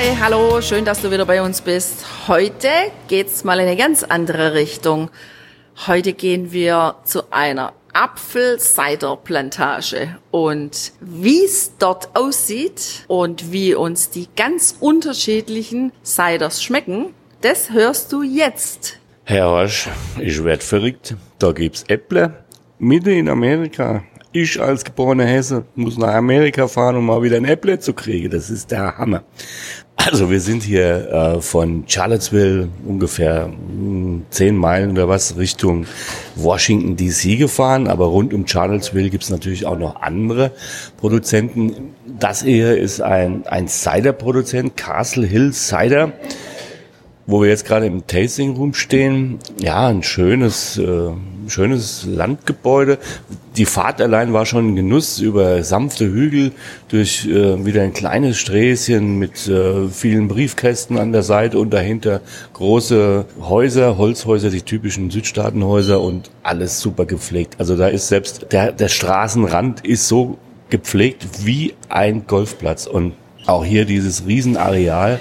Hi, hallo, schön, dass du wieder bei uns bist. Heute geht's mal in eine ganz andere Richtung. Heute gehen wir zu einer Apfelciderplantage und wie es dort aussieht und wie uns die ganz unterschiedlichen Ciders schmecken, das hörst du jetzt. Herr Horsch, ich werd verrückt. Da gibt's Äpple, Mitte in Amerika. Ich als geborener Hesse muss nach Amerika fahren, um mal wieder ein Äpple zu kriegen. Das ist der Hammer. Also wir sind hier äh, von Charlottesville ungefähr mh, hm, zehn Meilen oder was Richtung Washington DC gefahren, aber rund um Charlottesville gibt's natürlich auch noch andere Produzenten. Das hier ist ein, ein Cider-Produzent, Castle Hill Cider wo wir jetzt gerade im Tasting Room stehen, ja, ein schönes, äh, schönes Landgebäude. Die Fahrt allein war schon ein Genuss über sanfte Hügel durch äh, wieder ein kleines Sträßchen mit äh, vielen Briefkästen an der Seite und dahinter große Häuser, Holzhäuser, die typischen Südstaatenhäuser und alles super gepflegt. Also da ist selbst der, der Straßenrand ist so gepflegt wie ein Golfplatz und auch hier dieses Riesenareal,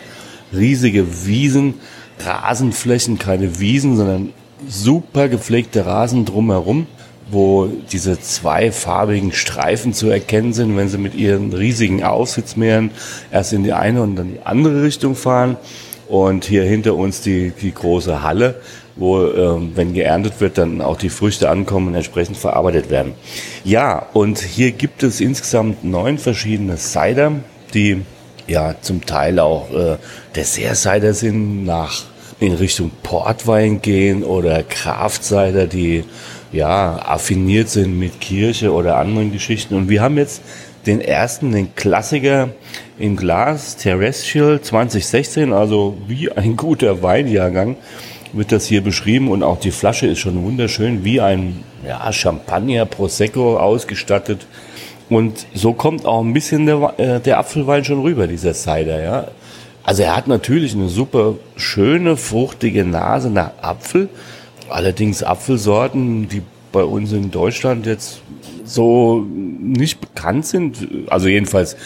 riesige Wiesen, Rasenflächen, keine Wiesen, sondern super gepflegte Rasen drumherum, wo diese zweifarbigen Streifen zu erkennen sind, wenn sie mit ihren riesigen Aussitzmeeren erst in die eine und dann die andere Richtung fahren. Und hier hinter uns die, die große Halle, wo, ähm, wenn geerntet wird, dann auch die Früchte ankommen und entsprechend verarbeitet werden. Ja, und hier gibt es insgesamt neun verschiedene Cider, die ja zum Teil auch äh, Dessert-Cider sind, nach in Richtung Portwein gehen oder Kraftcider, die ja affiniert sind mit Kirche oder anderen Geschichten. Und wir haben jetzt den ersten, den Klassiker in Glas, Terrestrial 2016, also wie ein guter Weinjahrgang wird das hier beschrieben und auch die Flasche ist schon wunderschön, wie ein ja, Champagner Prosecco ausgestattet und so kommt auch ein bisschen der, äh, der Apfelwein schon rüber, dieser Cider, ja. Also er hat natürlich eine super schöne, fruchtige Nase nach Apfel. Allerdings Apfelsorten, die bei uns in Deutschland jetzt so nicht bekannt sind, also jedenfalls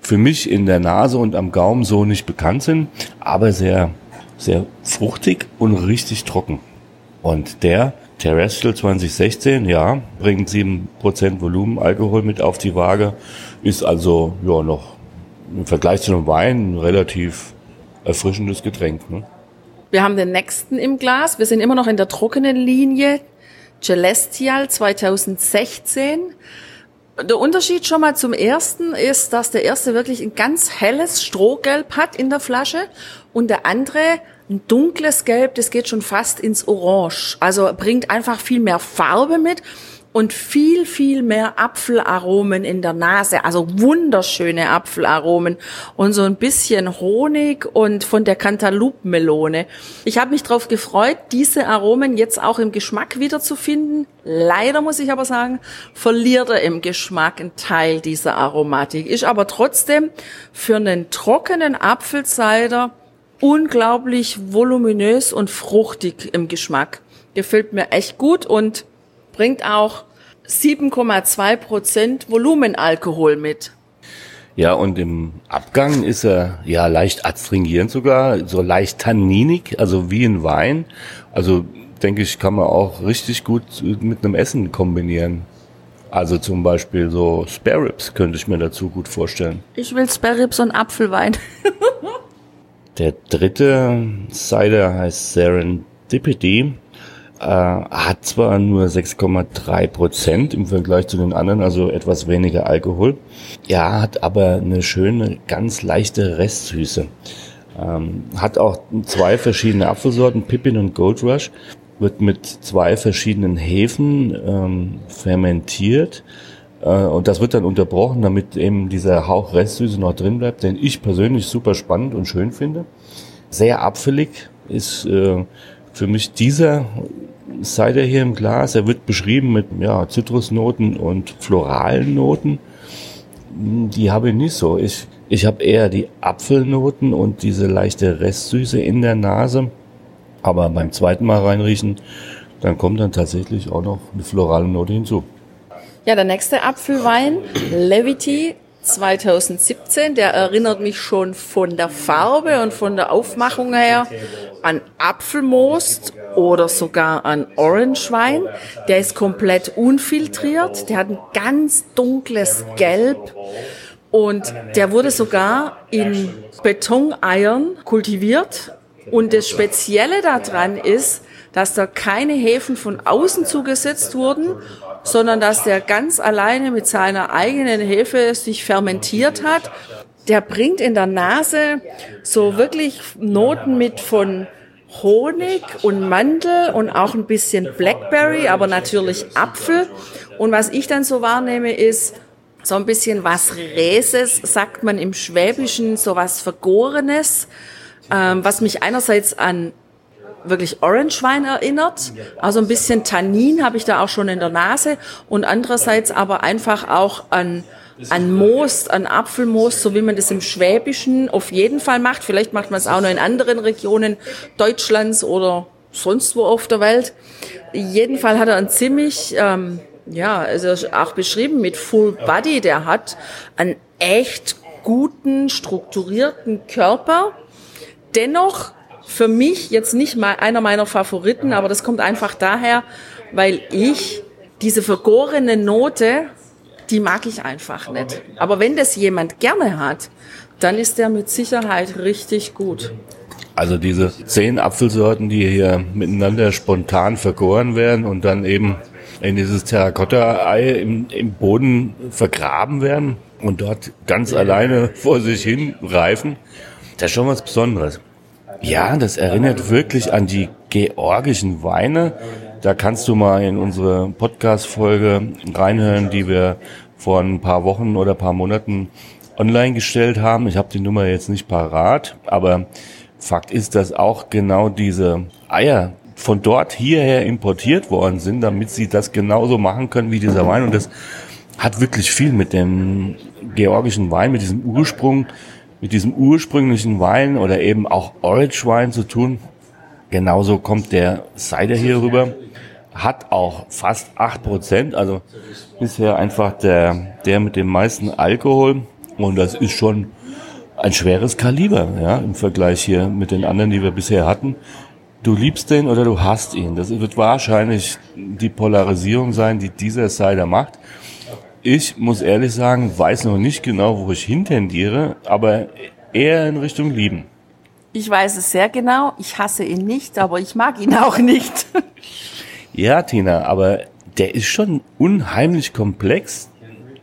für mich in der Nase und am Gaumen so nicht bekannt sind, aber sehr, sehr fruchtig und richtig trocken. Und der Terrestrial 2016, ja, bringt 7% Volumen Alkohol mit auf die Waage, ist also ja noch im Vergleich zu einem Wein ein relativ erfrischendes Getränk. Ne? Wir haben den nächsten im Glas. Wir sind immer noch in der trockenen Linie. Celestial 2016. Der Unterschied schon mal zum ersten ist, dass der erste wirklich ein ganz helles Strohgelb hat in der Flasche und der andere ein dunkles Gelb, das geht schon fast ins Orange. Also bringt einfach viel mehr Farbe mit und viel, viel mehr Apfelaromen in der Nase, also wunderschöne Apfelaromen und so ein bisschen Honig und von der Cantaloupe-Melone. Ich habe mich darauf gefreut, diese Aromen jetzt auch im Geschmack wiederzufinden. Leider muss ich aber sagen, verliert er im Geschmack einen Teil dieser Aromatik. Ist aber trotzdem für einen trockenen Apfelcider unglaublich voluminös und fruchtig im Geschmack. Gefällt mir echt gut und bringt auch 7,2 Prozent Volumenalkohol mit. Ja, und im Abgang ist er ja leicht adstringierend sogar, so leicht tanninig, also wie ein Wein. Also denke ich, kann man auch richtig gut mit einem Essen kombinieren. Also zum Beispiel so Spare Ribs könnte ich mir dazu gut vorstellen. Ich will Spare Ribs und Apfelwein. Der dritte Cider heißt Serendipity. Äh, hat zwar nur 6,3 Prozent im Vergleich zu den anderen, also etwas weniger Alkohol. Ja, hat aber eine schöne, ganz leichte Restsüße. Ähm, hat auch zwei verschiedene Apfelsorten, Pippin und Gold Rush. Wird mit zwei verschiedenen Hefen ähm, fermentiert. Äh, und das wird dann unterbrochen, damit eben dieser Hauch Restsüße noch drin bleibt, den ich persönlich super spannend und schön finde. Sehr abfällig, ist äh, für mich dieser Cider hier im Glas. Er wird beschrieben mit ja, Zitrusnoten und floralen Noten. Die habe ich nicht so. Ich, ich habe eher die Apfelnoten und diese leichte Restsüße in der Nase. Aber beim zweiten Mal reinriechen, dann kommt dann tatsächlich auch noch eine florale Note hinzu. Ja, der nächste Apfelwein, Levity 2017, der erinnert mich schon von der Farbe und von der Aufmachung her an Apfelmost oder sogar an Orangewein. Der ist komplett unfiltriert, der hat ein ganz dunkles Gelb und der wurde sogar in Betoneiern kultiviert. Und das Spezielle daran ist, dass da keine Hefen von außen zugesetzt wurden, sondern dass der ganz alleine mit seiner eigenen Hefe sich fermentiert hat. Der bringt in der Nase so wirklich Noten mit von Honig und Mandel und auch ein bisschen Blackberry, aber natürlich Apfel. Und was ich dann so wahrnehme, ist so ein bisschen was Räses, sagt man im Schwäbischen, so was Vergorenes, ähm, was mich einerseits an wirklich Orangewein erinnert. Also ein bisschen Tannin habe ich da auch schon in der Nase und andererseits aber einfach auch an an Moos, an Apfelmoos, so wie man das im Schwäbischen auf jeden Fall macht. Vielleicht macht man es auch noch in anderen Regionen Deutschlands oder sonst wo auf der Welt. Jeden Fall hat er ein ziemlich, ähm, ja, also auch beschrieben mit Full Body. Der hat einen echt guten, strukturierten Körper. Dennoch für mich jetzt nicht mal einer meiner Favoriten, aber das kommt einfach daher, weil ich diese vergorene Note, die mag ich einfach nicht. Aber wenn das jemand gerne hat, dann ist der mit Sicherheit richtig gut. Also diese zehn Apfelsorten, die hier miteinander spontan vergoren werden und dann eben in dieses Terrakotta-Ei im, im Boden vergraben werden und dort ganz alleine vor sich hin reifen, das ist schon was Besonderes. Ja, das erinnert wirklich an die georgischen Weine. Da kannst du mal in unsere Podcast-Folge reinhören, die wir vor ein paar Wochen oder paar Monaten online gestellt haben. Ich habe die Nummer jetzt nicht parat, aber Fakt ist, dass auch genau diese Eier von dort hierher importiert worden sind, damit sie das genauso machen können wie dieser Wein. Und das hat wirklich viel mit dem georgischen Wein, mit diesem Ursprung mit diesem ursprünglichen Wein oder eben auch Orange Wein zu tun. Genauso kommt der Cider hier rüber. Hat auch fast acht Prozent, also bisher einfach der, der mit dem meisten Alkohol. Und das ist schon ein schweres Kaliber, ja, im Vergleich hier mit den anderen, die wir bisher hatten. Du liebst den oder du hast ihn. Das wird wahrscheinlich die Polarisierung sein, die dieser Cider macht. Ich muss ehrlich sagen, weiß noch nicht genau, wo ich hintendiere, aber eher in Richtung Lieben. Ich weiß es sehr genau. Ich hasse ihn nicht, aber ich mag ihn auch nicht. ja, Tina, aber der ist schon unheimlich komplex.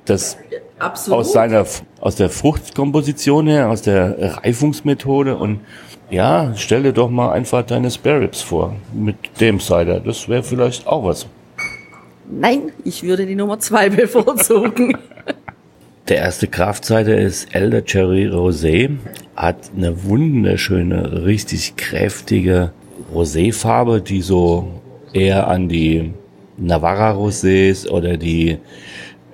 Das Absolut. aus seiner aus der Fruchtkomposition her, aus der Reifungsmethode und ja, stell dir doch mal einfach deine Spare Ribs vor mit dem Cider. Das wäre vielleicht auch was. Nein, ich würde die Nummer zwei bevorzugen. Der erste Kraftseite ist Elder Cherry Rosé, hat eine wunderschöne, richtig kräftige Roséfarbe, die so eher an die Navarra Rosés oder die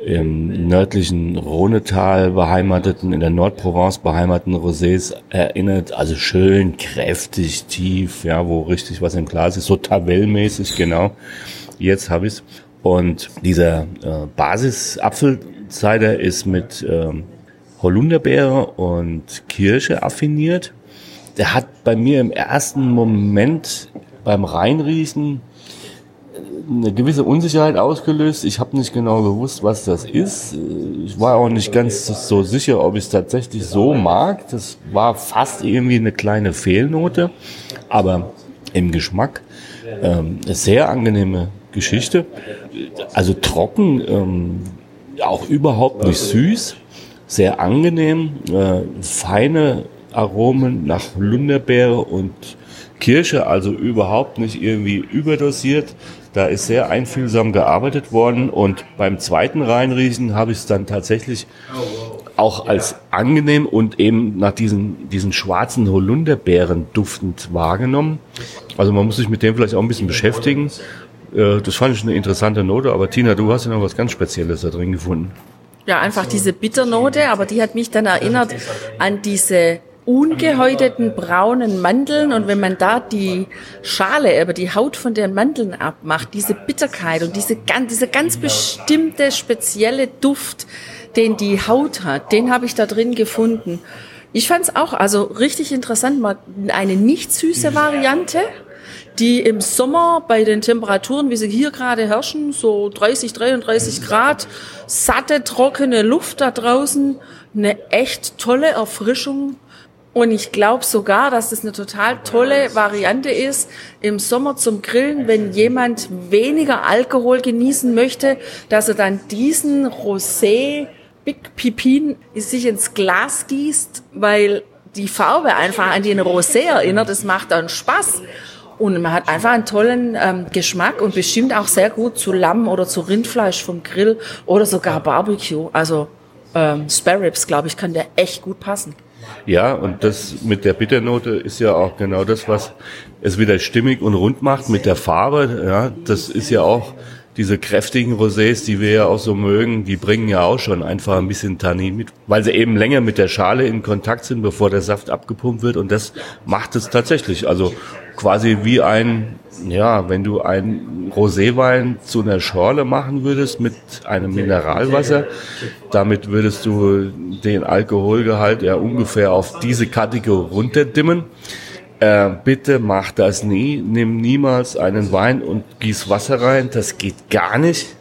im nördlichen Rhonetal beheimateten, in der Nordprovence beheimateten Rosés erinnert. Also schön kräftig, tief, ja, wo richtig was im Glas ist, so tabellmäßig, genau. Jetzt habe ich's. Und dieser äh, Basis-Apfelcider ist mit ähm, Holunderbeere und Kirsche affiniert. Der hat bei mir im ersten Moment beim Reinriechen äh, eine gewisse Unsicherheit ausgelöst. Ich habe nicht genau gewusst, was das ist. Ich war auch nicht ganz so sicher, ob ich es tatsächlich so mag. Das war fast irgendwie eine kleine Fehlnote, aber im Geschmack ähm, sehr angenehme Geschichte. Also trocken, ähm, auch überhaupt nicht süß, sehr angenehm, äh, feine Aromen nach Lunderbeere und Kirsche, also überhaupt nicht irgendwie überdosiert. Da ist sehr einfühlsam gearbeitet worden und beim zweiten Reinriechen habe ich es dann tatsächlich auch als angenehm und eben nach diesen, diesen schwarzen Holunderbeeren duftend wahrgenommen. Also man muss sich mit dem vielleicht auch ein bisschen beschäftigen. Äh, das fand ich eine interessante Note, aber Tina, du hast ja noch was ganz Spezielles da drin gefunden. Ja, einfach diese Bitternote, aber die hat mich dann erinnert an diese ungehäuteten braunen Mandeln und wenn man da die Schale, aber die Haut von den Mandeln abmacht, diese Bitterkeit und diese ganz, dieser ganz bestimmte spezielle Duft, den die Haut hat, den habe ich da drin gefunden. Ich fand es auch also richtig interessant, mal eine nicht süße Variante, die im Sommer bei den Temperaturen, wie sie hier gerade herrschen, so 30, 33 Grad, satte, trockene Luft da draußen, eine echt tolle Erfrischung und ich glaube sogar, dass das eine total tolle Variante ist im Sommer zum Grillen, wenn jemand weniger Alkohol genießen möchte, dass er dann diesen Rosé Big Pipin sich ins Glas gießt, weil die Farbe einfach an den Rosé erinnert. Das macht dann Spaß. Und man hat einfach einen tollen ähm, Geschmack und bestimmt auch sehr gut zu Lamm oder zu Rindfleisch vom Grill oder sogar Barbecue. Also ähm, Spare Ribs, glaube ich, kann der echt gut passen. Ja, und das mit der Bitternote ist ja auch genau das, was es wieder stimmig und rund macht mit der Farbe. Ja, das ist ja auch diese kräftigen Rosés, die wir ja auch so mögen, die bringen ja auch schon einfach ein bisschen Tannin mit, weil sie eben länger mit der Schale in Kontakt sind, bevor der Saft abgepumpt wird. Und das macht es tatsächlich. Also quasi wie ein, ja, wenn du einen Roséwein zu einer Schorle machen würdest mit einem Mineralwasser, damit würdest du den Alkoholgehalt ja ungefähr auf diese Kategorie runterdimmen. Äh, bitte mach das nie. Nimm niemals einen Wein und gieß Wasser rein. Das geht gar nicht.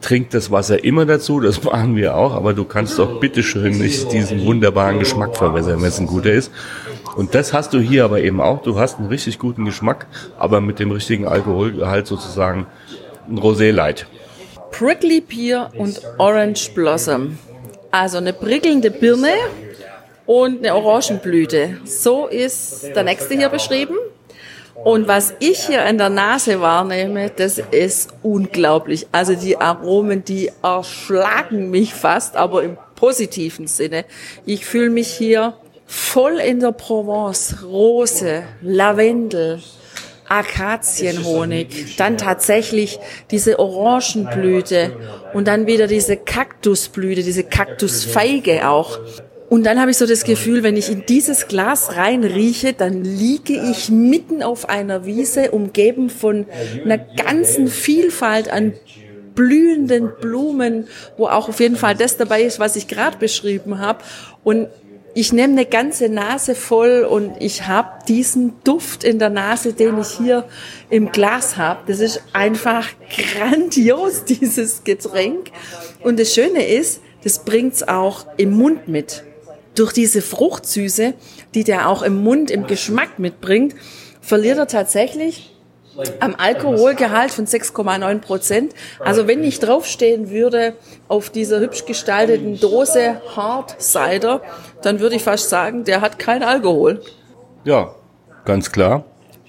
Trink das Wasser immer dazu, das machen wir auch, aber du kannst doch bitteschön nicht diesen wunderbaren Geschmack verwässern, wenn es ein guter ist. Und das hast du hier aber eben auch. Du hast einen richtig guten Geschmack, aber mit dem richtigen Alkoholgehalt sozusagen ein Rosé Light. Prickly Pear und Orange Blossom. Also eine prickelnde Birne und eine Orangenblüte. So ist der nächste hier beschrieben. Und was ich hier in der Nase wahrnehme, das ist unglaublich. Also die Aromen, die erschlagen mich fast, aber im positiven Sinne. Ich fühle mich hier voll in der Provence, Rose, Lavendel, Akazienhonig, dann tatsächlich diese Orangenblüte und dann wieder diese Kaktusblüte, diese Kaktusfeige auch. Und dann habe ich so das Gefühl, wenn ich in dieses Glas rein rieche, dann liege ich mitten auf einer Wiese, umgeben von einer ganzen Vielfalt an blühenden Blumen, wo auch auf jeden Fall das dabei ist, was ich gerade beschrieben habe. Und ich nehme eine ganze Nase voll und ich habe diesen Duft in der Nase, den ich hier im Glas habe. Das ist einfach grandios, dieses Getränk. Und das Schöne ist, das bringt's auch im Mund mit. Durch diese Fruchtsüße, die der auch im Mund, im Geschmack mitbringt, verliert er tatsächlich am Alkoholgehalt von 6,9 Prozent. Also wenn ich draufstehen würde auf dieser hübsch gestalteten Dose Hard Cider, dann würde ich fast sagen, der hat kein Alkohol. Ja, ganz klar.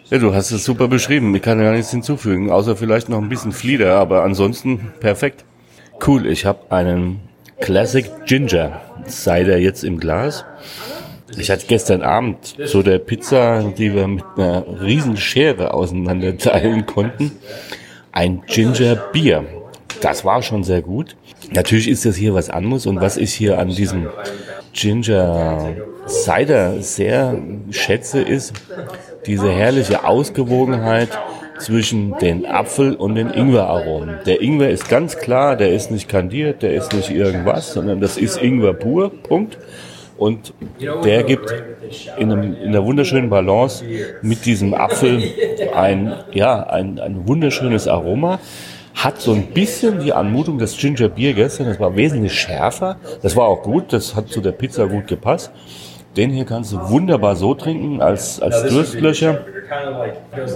Ja, du hast es super beschrieben. Ich kann ja nichts hinzufügen, außer vielleicht noch ein bisschen Flieder, aber ansonsten perfekt. Cool, ich habe einen Classic Ginger Cider jetzt im Glas. Ich hatte gestern Abend zu der Pizza, die wir mit einer riesen Schere auseinander teilen konnten, ein Ginger Bier. Das war schon sehr gut. Natürlich ist das hier was anderes und was ich hier an diesem Ginger Cider sehr schätze, ist diese herrliche Ausgewogenheit zwischen den Apfel- und den Ingwer-Aromen. Der Ingwer ist ganz klar, der ist nicht kandiert, der ist nicht irgendwas, sondern das ist Ingwer pur, Punkt. Und der gibt in, einem, in einer wunderschönen Balance mit diesem Apfel ein, ja, ein, ein wunderschönes Aroma. Hat so ein bisschen die Anmutung des Ginger Beer gestern. Das war wesentlich schärfer. Das war auch gut. Das hat zu der Pizza gut gepasst. Den hier kannst du wunderbar so trinken als, als Durstlöcher.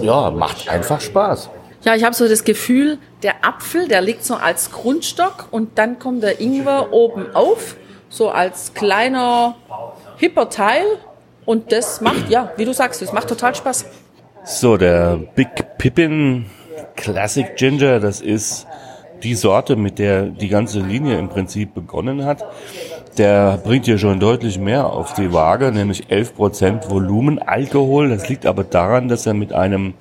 Ja, macht einfach Spaß. Ja, ich habe so das Gefühl, der Apfel, der liegt so als Grundstock und dann kommt der Ingwer oben auf so als kleiner, hipper Teil. Und das macht, ja, wie du sagst, das macht total Spaß. So, der Big Pippin Classic Ginger, das ist die Sorte, mit der die ganze Linie im Prinzip begonnen hat. der bringt hier schon deutlich mehr auf die Waage, nämlich 11% Volumen Alkohol. Das liegt aber daran, dass er mit einem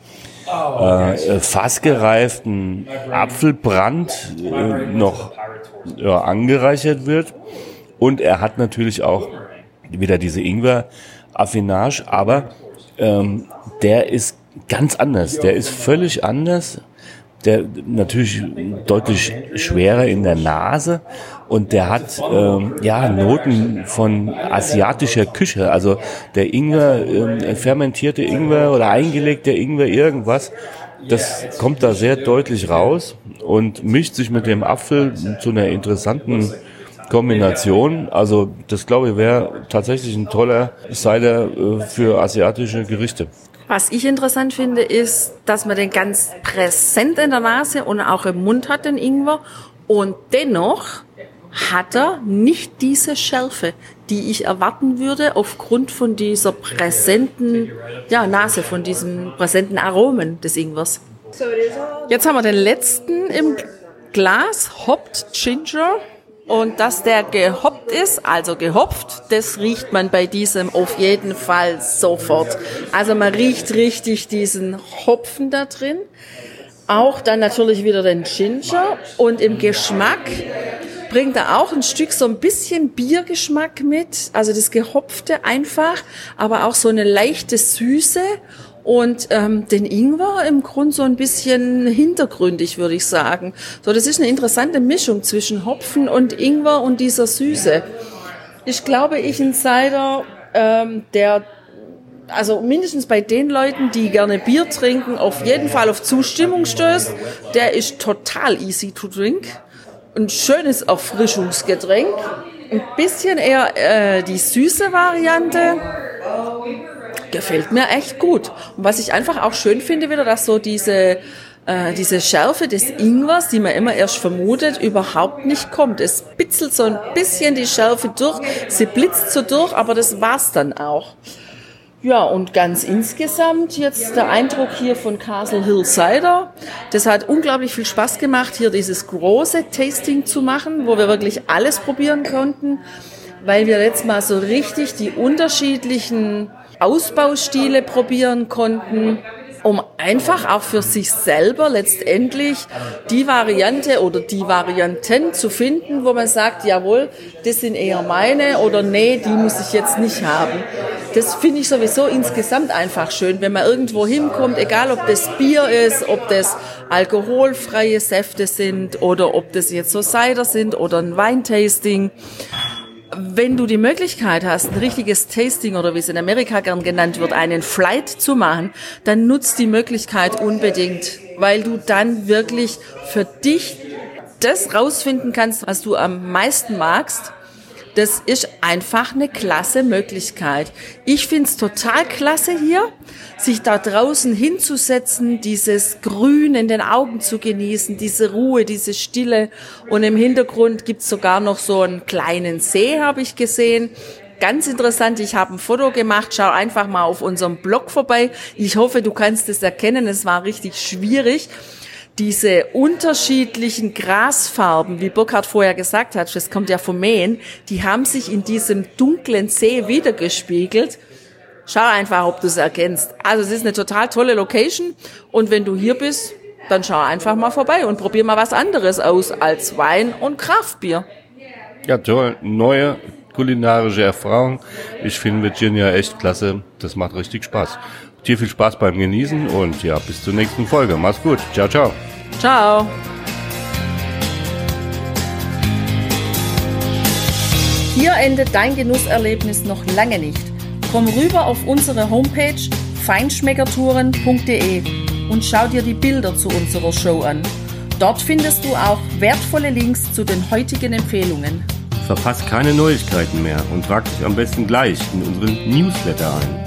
äh, fassgereiften Apfelbrand äh, noch ja, angereichert wird. Und er hat natürlich auch wieder diese Ingwer-Affinage, aber ähm, der ist ganz anders. Der ist völlig anders. Der natürlich deutlich schwerer in der Nase und der hat ähm, ja Noten von asiatischer Küche. Also der Ingwer, ähm, fermentierte Ingwer oder eingelegter Ingwer, irgendwas. Das kommt da sehr deutlich raus und mischt sich mit dem Apfel zu einer interessanten Kombination. Also das glaube ich wäre tatsächlich ein toller Cider äh, für asiatische Gerichte. Was ich interessant finde, ist, dass man den ganz präsent in der Nase und auch im Mund hat, den Ingwer. Und dennoch hat er nicht diese Schärfe, die ich erwarten würde aufgrund von dieser präsenten ja, Nase, von diesen präsenten Aromen des Ingwers. Jetzt haben wir den letzten im Glas, Hopped Ginger. Und dass der gehoppt ist, also gehopft, das riecht man bei diesem auf jeden Fall sofort. Also man riecht richtig diesen Hopfen da drin. Auch dann natürlich wieder den Ginger. Und im Geschmack bringt er auch ein Stück so ein bisschen Biergeschmack mit. Also das Gehopfte einfach, aber auch so eine leichte Süße und ähm, den Ingwer im Grund so ein bisschen hintergründig, würde ich sagen. So, das ist eine interessante Mischung zwischen Hopfen und Ingwer und dieser Süße. Ich glaube, ich ein Cider, ähm, der also mindestens bei den Leuten, die gerne Bier trinken, auf jeden Fall auf Zustimmung stößt. Der ist total easy to drink. Ein schönes Erfrischungsgetränk. Ein bisschen eher äh, die süße Variante gefällt mir echt gut. Und was ich einfach auch schön finde wieder, dass so diese äh, diese Schärfe des Ingwers, die man immer erst vermutet, überhaupt nicht kommt. Es bitzelt so ein bisschen die Schärfe durch, sie blitzt so durch, aber das war's dann auch. Ja, und ganz insgesamt jetzt der Eindruck hier von Castle Hill Cider. Das hat unglaublich viel Spaß gemacht, hier dieses große Tasting zu machen, wo wir wirklich alles probieren konnten, weil wir jetzt mal so richtig die unterschiedlichen Ausbaustile probieren konnten, um einfach auch für sich selber letztendlich die Variante oder die Varianten zu finden, wo man sagt, jawohl, das sind eher meine oder nee, die muss ich jetzt nicht haben. Das finde ich sowieso insgesamt einfach schön, wenn man irgendwo hinkommt, egal ob das Bier ist, ob das alkoholfreie Säfte sind oder ob das jetzt so Cider sind oder ein Weintasting wenn du die Möglichkeit hast, ein richtiges Tasting oder wie es in Amerika gern genannt wird, einen Flight zu machen, dann nutzt die Möglichkeit unbedingt, weil du dann wirklich für dich das rausfinden kannst, was du am meisten magst das ist einfach eine klasse Möglichkeit. Ich find's total klasse hier, sich da draußen hinzusetzen, dieses Grün in den Augen zu genießen, diese Ruhe, diese Stille. Und im Hintergrund gibt's sogar noch so einen kleinen See, habe ich gesehen. Ganz interessant, ich habe ein Foto gemacht, schau einfach mal auf unserem Blog vorbei. Ich hoffe, du kannst es erkennen, es war richtig schwierig diese unterschiedlichen Grasfarben, wie Burkhard vorher gesagt hat, das kommt ja vom Mähen, die haben sich in diesem dunklen See wiedergespiegelt. Schau einfach, ob du es erkennst. Also es ist eine total tolle Location und wenn du hier bist, dann schau einfach mal vorbei und probier mal was anderes aus als Wein und Kraftbier. Ja, toll. Neue kulinarische Erfahrung. Ich finde Virginia echt klasse. Das macht richtig Spaß. Dir viel Spaß beim Genießen und ja, bis zur nächsten Folge. Mach's gut. Ciao, ciao. Ciao. Hier endet dein Genusserlebnis noch lange nicht. Komm rüber auf unsere Homepage feinschmeckertouren.de und schau dir die Bilder zu unserer Show an. Dort findest du auch wertvolle Links zu den heutigen Empfehlungen. Verpasst keine Neuigkeiten mehr und trag dich am besten gleich in unseren Newsletter ein.